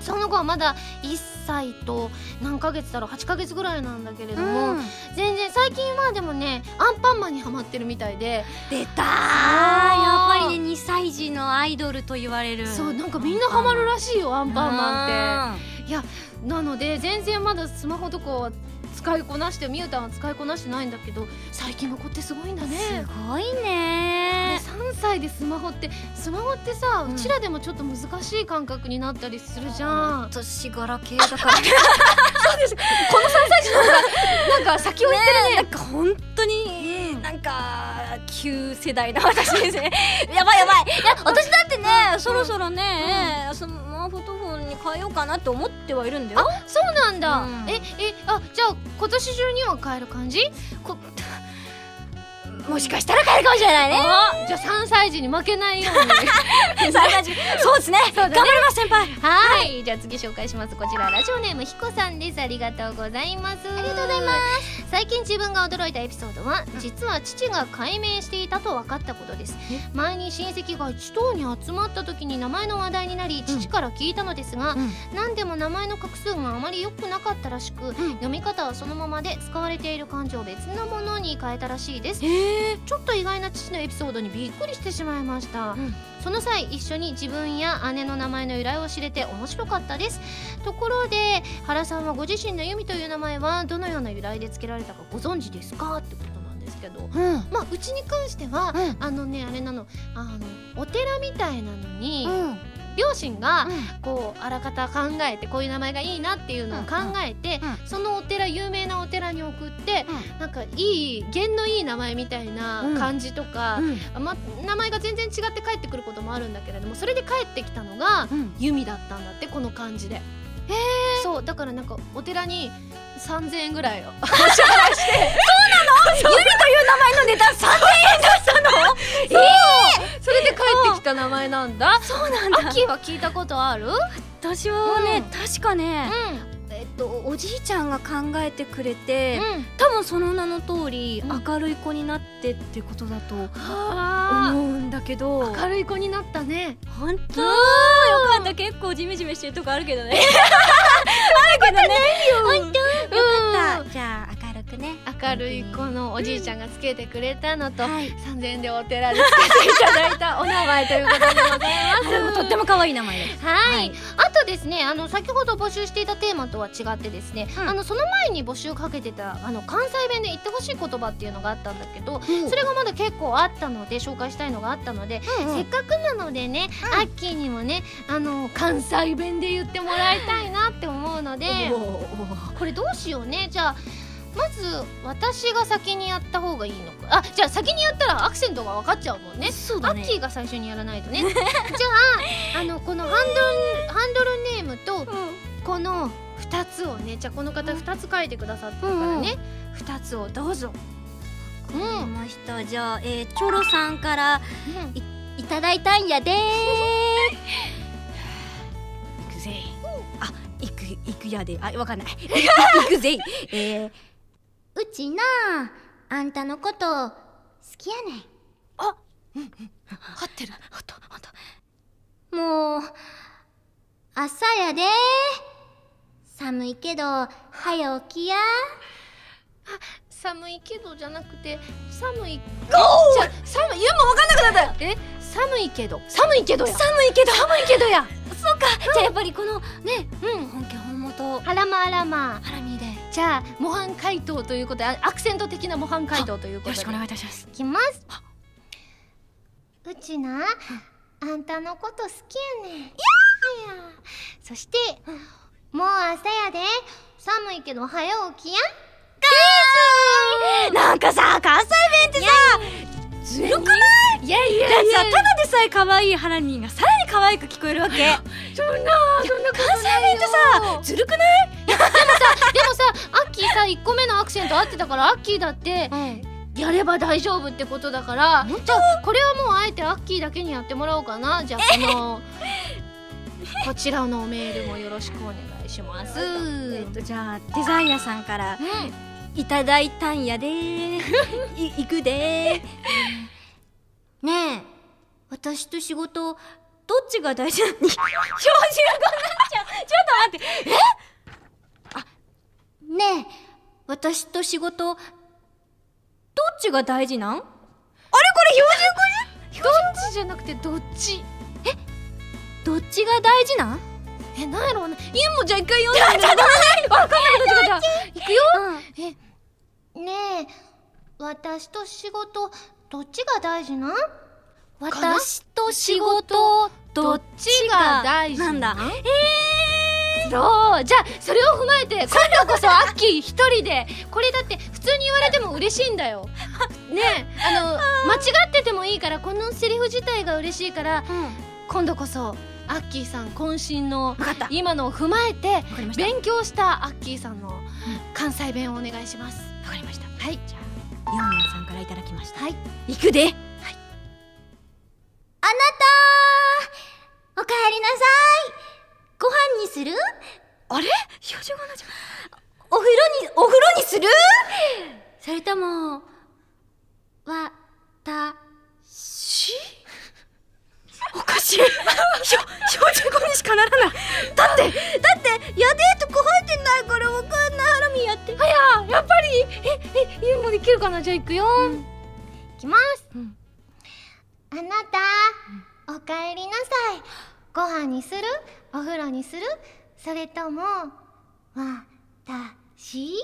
その子はまだ1歳と何ヶ月だろう8ヶ月ぐらいなんだけれども、うん。全然最近はでもねアンパンマンにハマってるみたいで。出たー。やっぱりね2歳児のアイドルと言われる。そうなんかみんなハマるらしいよアンパンマンって。いやなので全然まだスマホとかは使いこなしてミュータンは使いこなしてないんだけど最近の子ってすごいんだね。すごいね。3歳でスマホってスマホってさ、ううんちらでもちょっと難しい感覚になったりするじゃん、年柄系だからねなんか先を言ってるね。なんか本当になんか旧世代な私ですね。やばいやばい。いや私だってねそろそろねスマートフォンに変えようかなって思ってはいるんだよ。そうなんだ、うん。ええあじゃあ今年中には買える感じ？こもしかしたら変えるかもしれないね。あじゃあ3歳児に負けないように。そうですね。そうだね。頑張ります先輩。はい、じゃあ次紹介します。こちらラジオネームひこさんです。ありがとうございます。ありがとうございます。最近自分が驚いたエピソードは実は父が改名していたと分かったことです。前に親戚が一堂に集まった時に名前の話題になり父から聞いたのですが、何でも名前の画数があまり良くなかったらしく、読み方はそのままで使われている漢字を別のものに変えたらしいです。へえちょっと意外な父のエピソードにびっくりしてしまいました、ん。その際一緒に自分や姉の名前の由来を知れて面白かったです。ところで原さんはご自身の由美という名前はどのような由来で付けられたかご存知ですか？ってことなんですけど。うん。まあうちに関しては、うん。あのねあれなの。あのお寺みたいなのに、うん両親がこうあらかた考えてこういう名前がいいなっていうのを考えて、そのお寺有名なお寺に送って、なんかいい弦のいい名前みたいなうん。漢字とか、ま、名前が全然違って帰ってくることもあるんだけれどもそれで帰ってきたのがうん。弓だったんだってこの漢字で。そうだからなんかお寺に3000円ぐらいを。名前の値段3000円だったの？それで帰ってきた名前なんだ。そうなんアッキーは聞いたことある？私はね、うん。確かね、うえっとおじいちゃんが考えてくれて、んうん。多分その名の通り、うん。明るい子になってってことだとは思うんだけど。あ明るい子になったね。本当？よかった。結構ジメジメしてるとこあるけどね。あるけどね。本当？よかった。じゃあ明るくね明るい子のおじいちゃんがつけてくれたのと、はい。3000円でお寺でつけていただいたお名前ということでございます。とっても可愛い名前です。はい、はい。あとですねあの先ほど募集していたテーマとは違ってですね、うん。あのその前に募集かけてたあの関西弁で言ってほしい言葉っていうのがあったんだけど、それがまだ結構あったので紹介したいのがあったので、うんうん。せっかくなのでね、アッキーにもねあの関西弁で言ってもらいたいなって思うのでこれどうしようね。じゃあまず私が先にやった方がいいのか。あじゃあ先にやったらアクセントが分かっちゃうもんね。アそうだね。ッキーが最初にやらないとね。じゃああのこのハンドルハンドルネームとこの2つをねじゃあこの方2つ書いてくださってるからね、2つをどうぞ。うん、わました。じゃあ、えー、チョロさんからうん。いただいたんやでー。行くぜ。あ行く行くやで。あわかんない。行くぜ。えー、うちなあんたのこと好きやねん。合ってる。ほんとほんともう朝やで。寒いけど早起きや。寒いけどじゃなくて寒い。じゃ寒いいやもう分かんなくなったえ？寒いけど。寒いけどや。寒いけど寒いけどや。そうか、じゃあやっぱりこのねうん本家本元。あらまあらまハラミで。よじゃあ模範解答ということであアクセント的な模範解答ということで。ろしくお願いいたします。いきます。うちなあんたのこと好きやねん。いやそしてもう朝やで。寒いけど早起きやなんかさ関西弁ってさずるくない？いやいやだっていやさただでさえ可愛いハラミーがさらに可愛く聞こえるわけ。関 そんなそんなこと西弁ってさずるくない？でもさアッキーさ1個目のアクセント合ってたからアッキーだってやれば大丈夫ってことだからじゃあこれはもうあえてアッキーだけにやってもらおうかな。じゃあこのこちらのメールもよろしくお願いします。えっとじゃあデザイアさんからうんいただいたんやで。い行くで。ねえ。私と仕事どっちが大事なの？表示がこうなっちゃう。ちょっと待って。え？あねえ。私と仕事どっちが大事なん？あれ？これ標準どっちじゃなくてどっち？語どっちが大事なん？えなんやろうねいやもうじゃあ一回読んでみるわかんないことじゃじゃあいくよえねえ。私と仕事どっちが大事な？ん私と仕事どっちが大事な？んだ？そう。じゃあそれを踏まえて今度こそアッキー一人でこれだって普通に言われても嬉しいんだよ。ねえ。あの間違っててもいいからこのセリフ自体が嬉しいから今度こそアッキーさん渾身の今のを踏まえて勉強したアッキーさんの関西弁をお願いします。わかりました。はい。じゃあヨンヤさんからいただきました。はい。行くで。あなたおかえりなさい。ご飯にする？あれ？標準語になっちゃうお風呂にお風呂にする？それともわたしおかしい。ひょ標準語にしかならない。だってだってやでーとこ入ってないからわかんない。ハラミやって。はややっぱりええユウもできるかな？じゃあいくよ、いきます、うん。あなた、おかえりなさい。ご飯にする？お風呂にする？それともわたし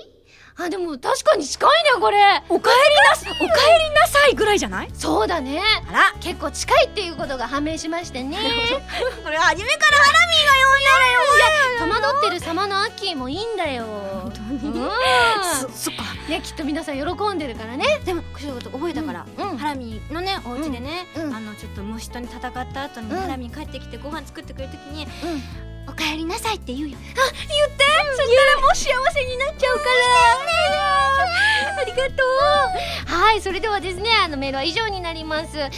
あでも確かに近いねこれ。おかえりなさおかえりなさいぐらいじゃない？そうだね。あら。結構近いっていうことが判明しましてね。これ初めからハラミーが呼んだらよ。戸惑ってる様のアッキーもいいんだよ。本当にうん。そそっか。ねきっと皆さん喜んでるからね。でもそういうこと覚えたから、うん。うん。ハラミのねお家でね、うん。うん。あのちょっと虫とに戦った後に、うん。ハラミ帰ってきてご飯作ってくれるときにうん「おかえりなさい」って言うよ。言って、そしたらもう幸せになっちゃうから。ありがとう。はいそれではですねあのメールは以上になります、え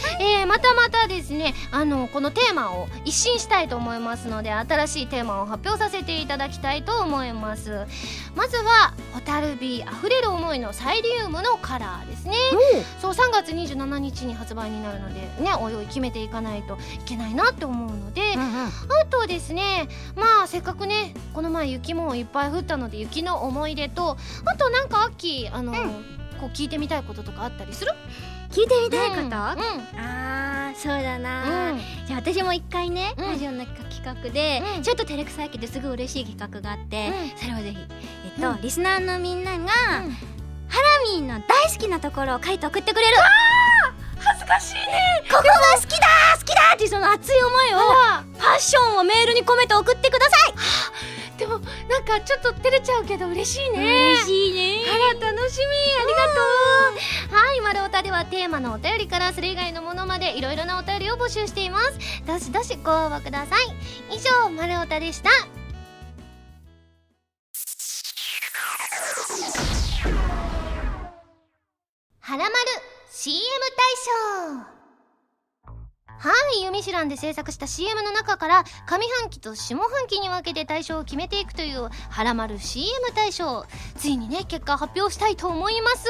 ーまたまたですねあのこのテーマを一新したいと思いますので新しいテーマを発表させていただきたいと思います。まずは「蛍火あふれる思いのサイリウムのカラー」ですね。そう3月27日に発売になるのでねおいおい決めていかないといけないなって思うので、あとですねまあせっかくねこの前雪もいっぱい降ったので雪の思い出とあとなんか秋あの、こう聞いてみたいこととかあったりする？聞いてみたいこと、うん。あーそうだな、うん。じゃあ私も一回ね、うん。ラジオの企画で、うん。ちょっと照れくさいけどすごい嬉しい企画があって、うん。それをぜひえっと、うん。リスナーのみんなが、うん。ハラミーの大好きなところを書いて送ってくれる。恥ずかしいね。ここが好きだ好きだっていうその熱い思いをパッションをメールに込めて送ってくださいでもなんかちょっと照れちゃうけど嬉しいね。嬉しいね。あら楽しみ。ありがとう。はい「まるおた」ではテーマのお便りからそれ以外のものまでいろいろなお便りを募集しています。どしどしご応募ください。以上「まるおた」でした。はらまる CM 大賞はい、ユミシュランで制作した CM の中から上半期と下半期に分けて大賞を決めていくというはらまる CM 大賞。ついにね結果を発表したいと思います。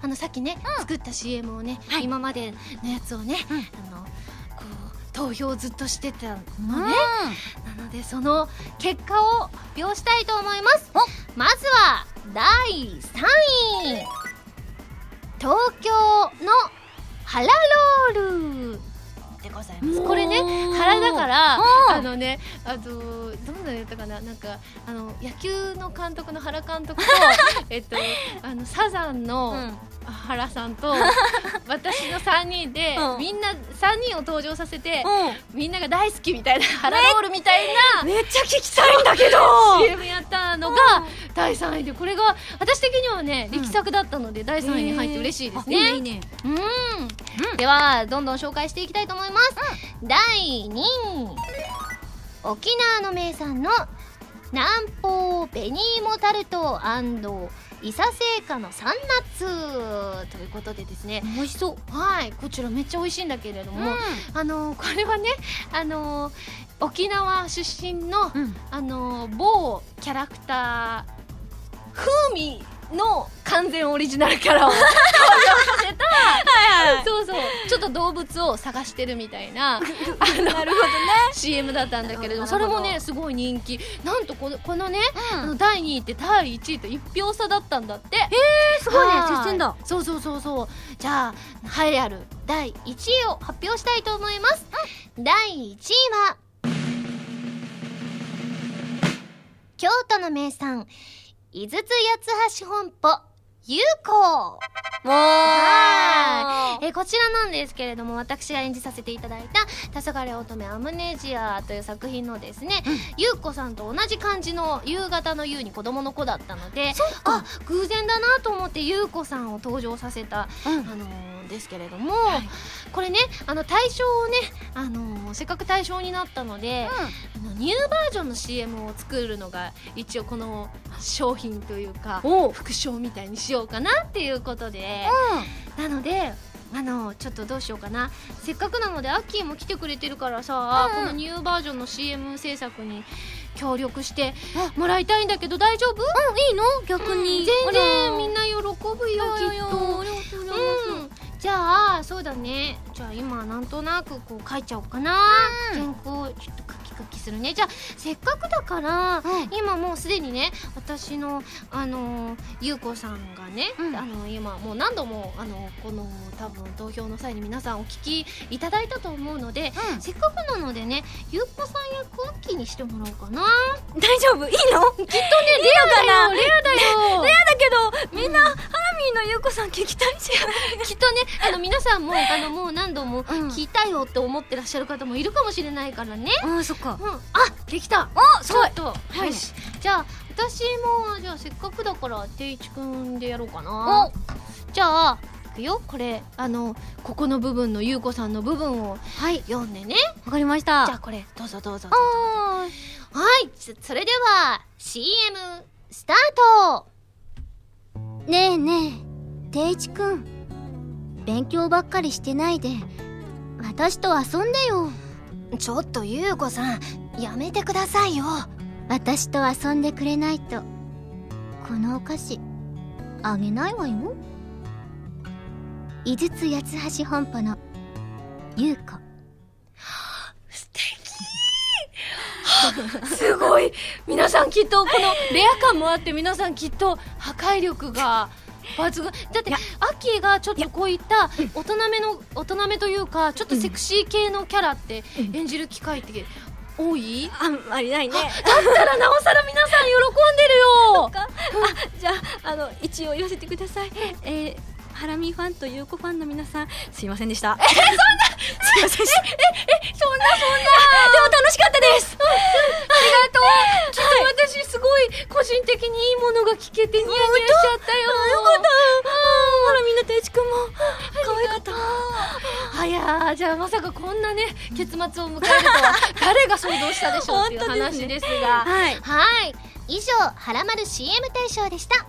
あのさっきね、作った CM をね、はい。今までのやつをね、うん。あのこう投票をずっとしてたのね、なのでその結果を発表したいと思います。まずは第3位。東京のハラロールでございます。これね原だからうん。あのねあのどんなやったかな？なんかあの野球の監督の原監督と えっとあのサザンの、うん原さんと 私の3人で、うん。みんな3人を登場させて、うみんなが大好きみたいなハラロールみたいなめっちゃ聞きたいんだけど。CM やったのが第3位でこれが私的にはね力作だったので第3位に入って嬉しいですね、いいねいいね。うん、ではどんどん紹介していきたいと思います、第2位。沖縄の名産の南方紅芋タルト伊佐製菓の三ナッツということでですね。美味しそう。はい。こちらめっちゃ美味しいんだけれども、あのこれはねあの沖縄出身の、うん。あの某キャラクター風味の完全オリジナルキャラを 登場させたはいはい。そうそうちょっと動物を探してるみたいな あのなるほどね。CM だったんだけれどもそれもねすごい人気。なんとこのこのね、うん。第2位って第1位と1票差だったんだって。すごいね。はい。接戦だ。そうそうそうそう。じゃあ栄えある第1位を発表したいと思います、第1位は京都の名産井筒八橋本舗優子はもえーこちらなんですけれども私が演じさせていただいた「黄昏乙女アムネジア」という作品のですね、ゆうこさんと同じ漢字の夕方の夕に子供の子だったのであ偶然だなと思ってゆうこさんを登場させた、うん。あのーですけれども、これねあの対象をね、あのーせっかく対象になったので、あのニューバージョンの CM を作るのが一応この商品というか副賞みたいにしようかなっていうことで。なのであのちょっとどうしようかな。せっかくなのでアッキーも来てくれてるからさ、うん。このニューバージョンの CM 制作に協力してもらいたいんだけど大丈夫？うんいいの？逆に。全然みんなな喜ぶよきっと。うんじゃあそうだね。じゃあ今なんとなくこう書いちゃおうかな、原稿ちょっと書き書きするね。じゃあせっかくだから、今もうすでにね私のあのゆうこさんがね、うん。あの今もう何度もあのこの多分投票の際に皆さんお聞きいただいたと思うので、せっかくなのでねゆうこさん役アッキーにしてもらおうかな。大丈夫？いいの？きっとねいいのかな？レアだよレアだけどみんなハラミーのゆうこさん聞きたいじ きっとねあの皆さんもあのもう何度もうん。聞いたよって思ってらっしゃる方もいるかもしれないからね、ゃんあそっか。うん、あできた。あちょっといね。よし。じゃあ私もじゃあせっかくだから定一くんでやろうかな。じゃあいくよ。これあのここの部分のゆうこさんの部分を。はい。読んでね。わかりました。じゃあこれ。どうぞどうぞはい。そそれでは CM スタート。ねえねえ定一くん勉強ばっかりしてないで私と遊んでよちょっとゆうこさんやめてくださいよ。私と遊んでくれないとこのお菓子あげないわよ。井筒八橋本舗の優子。すごい。皆さんきっとこのレア感もあって皆さんきっと破壊力が抜群。だってアッキーがちょっとこういった大人めの大人めというかちょっとセクシー系のキャラって演じる機会って多い？あんまりないね。だったらなおさら皆さん喜んでるよ。あじゃああの一応言わせてください。えーハラミファンとユウコファンの皆さんすいませんでした。えそんなすいませんええそんなそんな。でも楽しかったです。ありがとう。ちょっと私すごい個人的にいいものが聞けてニヤニヤしちゃったよ。よかったハラミの定一くんも。可愛かったあいやーじゃあまさかこんなね結末を迎えるとは。誰が想像したでしょうっていう話ですが。はい。はい。以上「はらまる CM 大賞」でした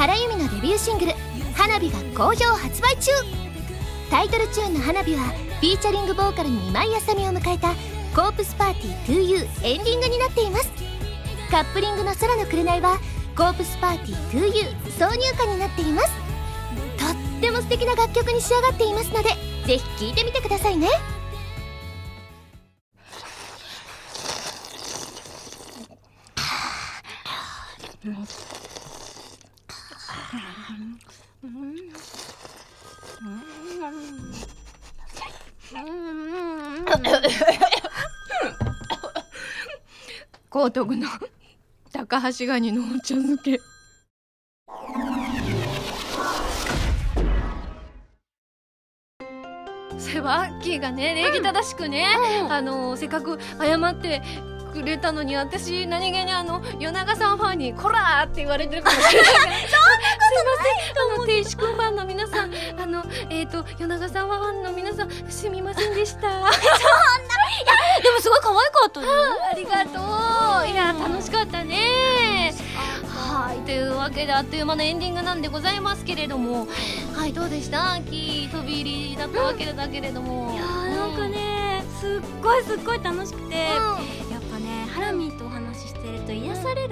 原由美のデビューシングル「花火」が好評発売中。タイトルチューンの「花火」はフィーチャリングボーカルに今井あさみを迎えた「コープスパーティー 2U」エンディングになっています。カップリングの「空の紅」は「コープスパーティー 2U」挿入歌になっています。とっても素敵な楽曲に仕上がっていますのでぜひ聞いてみてくださいね。高徳の高橋ガニのお茶漬けそういえばアッキーがね礼儀正しくね、あのせっかく謝ってくれたのに私何気にあの夜長さんファンに「こら!」って言われてるかもしれない。あの亭主君ファンの皆さんあのえっ、ー、と夜長さんファンの皆さんすみませんでした。でもすごい可愛かったよ。ありがとう。いや楽しかったね。はいというわけであっという間のエンディングなんでございますけれども。はいどうでした？秋飛び入りだったわけだけれども、いやーなんかねすっごいすっごい楽しくて、やっ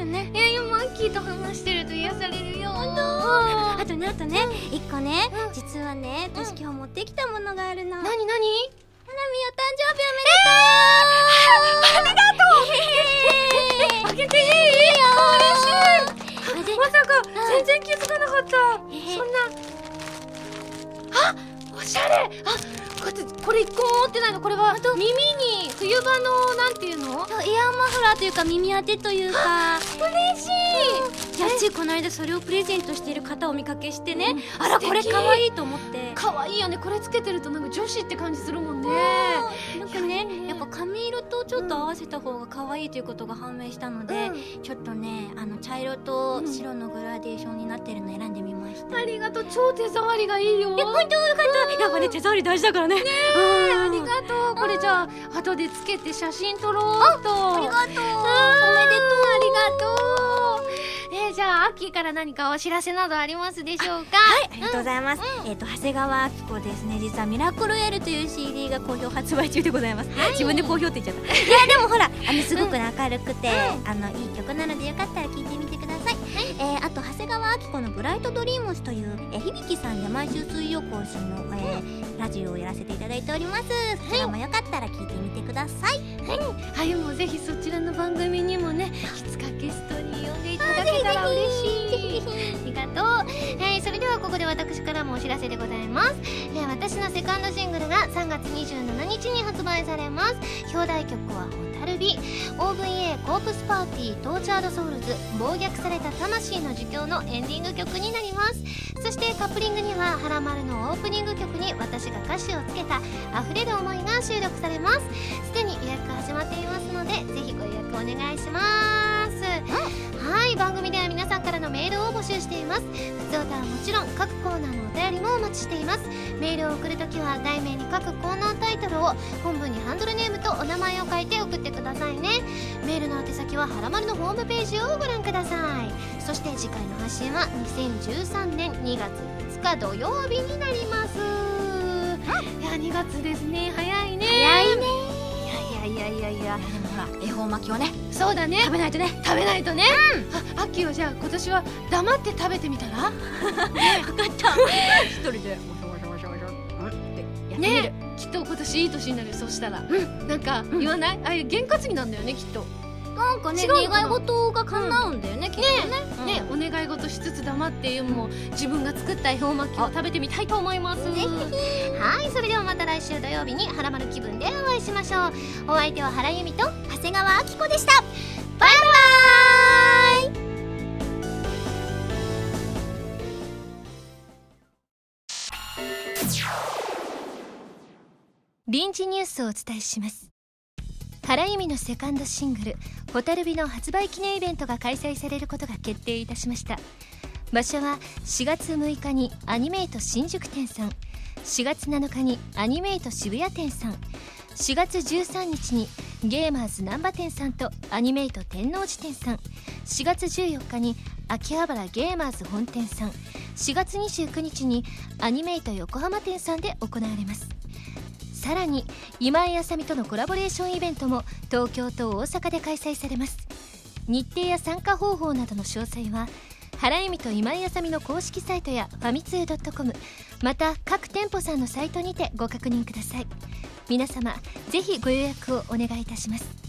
ね、いや今アッキーと話してると癒されるよ。あとねあとね一個ね実はね私今日持ってきたものがあるの。ハラミー何何お誕生日おめでとう。ありがとう。あげていいいいよ嬉しいまさか全然気づかなかった。そんな。あおしゃれ。あこうやってこれ一個も持ってないのこれは耳に冬場のなんていうの？イヤーマフラーというか耳当てというか。嬉しい。いやついこの間それをプレゼントしている方をお見かけしてね、うん。あらこれ可愛いと思って。可愛いよね。これつけてるとなんか女子って感じするもんね。なんかねやっぱ髪色とちょっと合わせた方が可愛いということが判明したので、うちょっとねあの茶色と白のグラデーションになってるの選んでみました、ありがとう。超手触りがいいよ。え本当よかったやっぱね手触り大事だからね。ねえありがとう。これじゃあ後でつけて写真撮ろうと。ありがとう。おめでとうありがとう。えー、じゃあアッキーから何かお知らせなどありますでしょうか？はい、ありがとうございます。えっ、と長谷川明子ですね。実はミラクルエルという CD が好評発売中でございます。自分で好評って言っちゃった。いやでもほら、あのすごくね明るくて、あのいい曲なのでよかったら聴いてみてください。えーあと長谷川明子のブライトドリームスという、えー、響さんで毎週水曜更新の、えーラジオをやらせていただいております。そちらもよかったら聴いてみてください。はい。もうぜひそちらの番組にもねいつかゲストに呼んでいただけたら嬉しい。ありがとう、はい、それではここで私からもお知らせでございます、えー私のセカンドシングルが3月27日に発売されます。表題曲は「ホタルビ」OVA コープスパーティー Tortured Souls。暴虐された魂の呪叫のエンディング曲になります。そしてカップリングには「はらまる」のオープニング曲に私が歌詞をつけた溢れる思いが収録されます。すでに予約始まっていますのでぜひご予約お願いします。はい番組では皆さんからのメールを募集しています。普通歌はもちろん各コーナーのお便りもお待ちしています。メールを送るときは題名に各コーナータイトルを本文にハンドルネームとお名前を書いて送ってください。ね。メールの宛先ははらまるのホームページをご覧ください。そして次回の配信は2013年2月2日土曜日になります。いや2月ですね。早いね。早いね。いやいやいやいやでもほら恵方巻きをね。そうだね。食べないとね。食べないとね、あアッキーはじゃあ今年は黙って食べてみたら？分かった。一人で。もしもしもしもしうん。ってやってみる。ねきっと今年いい年になるよそしたら、なんか言わない、ああいう験担ぎなんだよねきっと。なんかね違うのかな？願い事が叶うんだよね、きっとね。ね、お願い事しつつ黙ってもう自分が作った恵方巻きを食べてみたいと思います。ぜひ。はいそれではまた来週土曜日にハラマル気分でお会いしましょう。お相手は原由美と長谷川明子でした。バイバ臨時ニュースをお伝えします。原由美のセカンドシングル「ホタルビ」の発売記念イベントが開催されることが決定いたしました。場所は4月6日にアニメイト新宿店さん4月7日にアニメイト渋谷店さん4月13日にゲーマーズ難波店さんとアニメイト天王寺店さん4月14日に秋葉原ゲーマーズ本店さん4月29日にアニメイト横浜店さんで行われます。さらに今井あさみとのコラボレーションイベントも東京と大阪で開催されます。日程や参加方法などの詳細は原由美と今井あさみの公式サイトやファミツー .com また各店舗さんのサイトにてご確認ください。皆様ぜひご予約をお願いいたします。